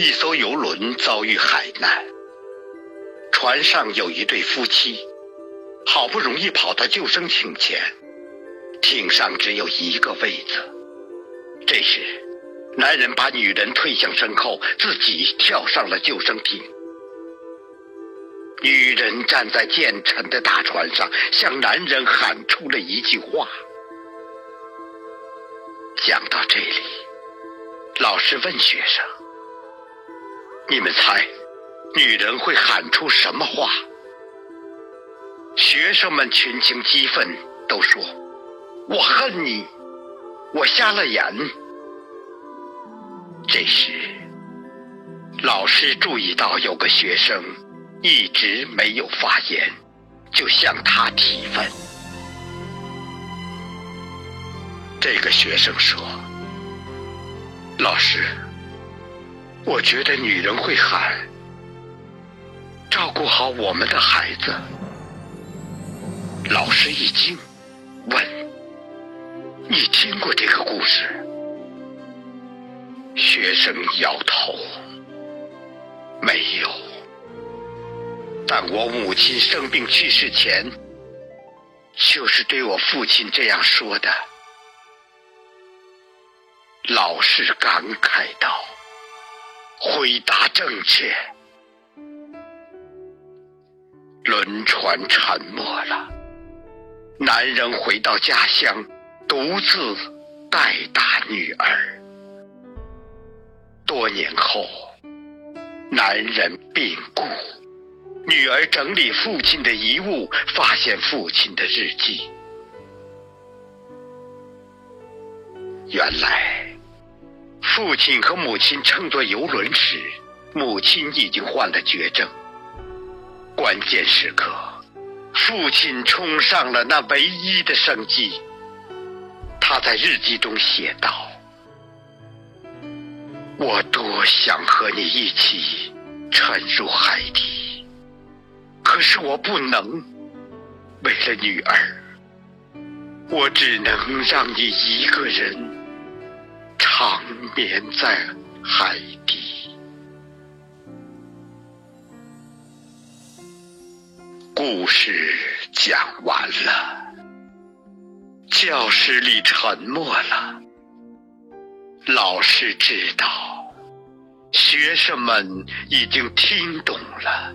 一艘游轮遭遇海难，船上有一对夫妻，好不容易跑到救生艇前，艇上只有一个位子。这时，男人把女人推向身后，自己跳上了救生艇。女人站在渐沉的大船上，向男人喊出了一句话。讲到这里，老师问学生：“你们猜，女人会喊出什么话？”学生们群情激愤，都说：“我恨你，我瞎了眼。”这时，老师注意到有个学生。一直没有发言，就向他提问。这个学生说：“老师，我觉得女人会喊‘照顾好我们的孩子’。”老师一惊，问：“你听过这个故事？”学生摇头：“没有。”但我母亲生病去世前，就是对我父亲这样说的。老师感慨道：“回答正确。”轮船沉没了，男人回到家乡，独自带大女儿。多年后，男人病故。女儿整理父亲的遗物，发现父亲的日记。原来，父亲和母亲乘坐游轮时，母亲已经患了绝症。关键时刻，父亲冲上了那唯一的生机。他在日记中写道：“我多想和你一起沉入海底。”可是我不能，为了女儿，我只能让你一个人长眠在海底。故事讲完了，教室里沉默了。老师知道，学生们已经听懂了。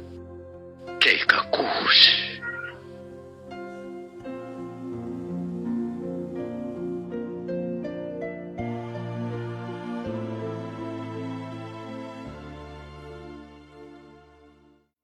这个故事。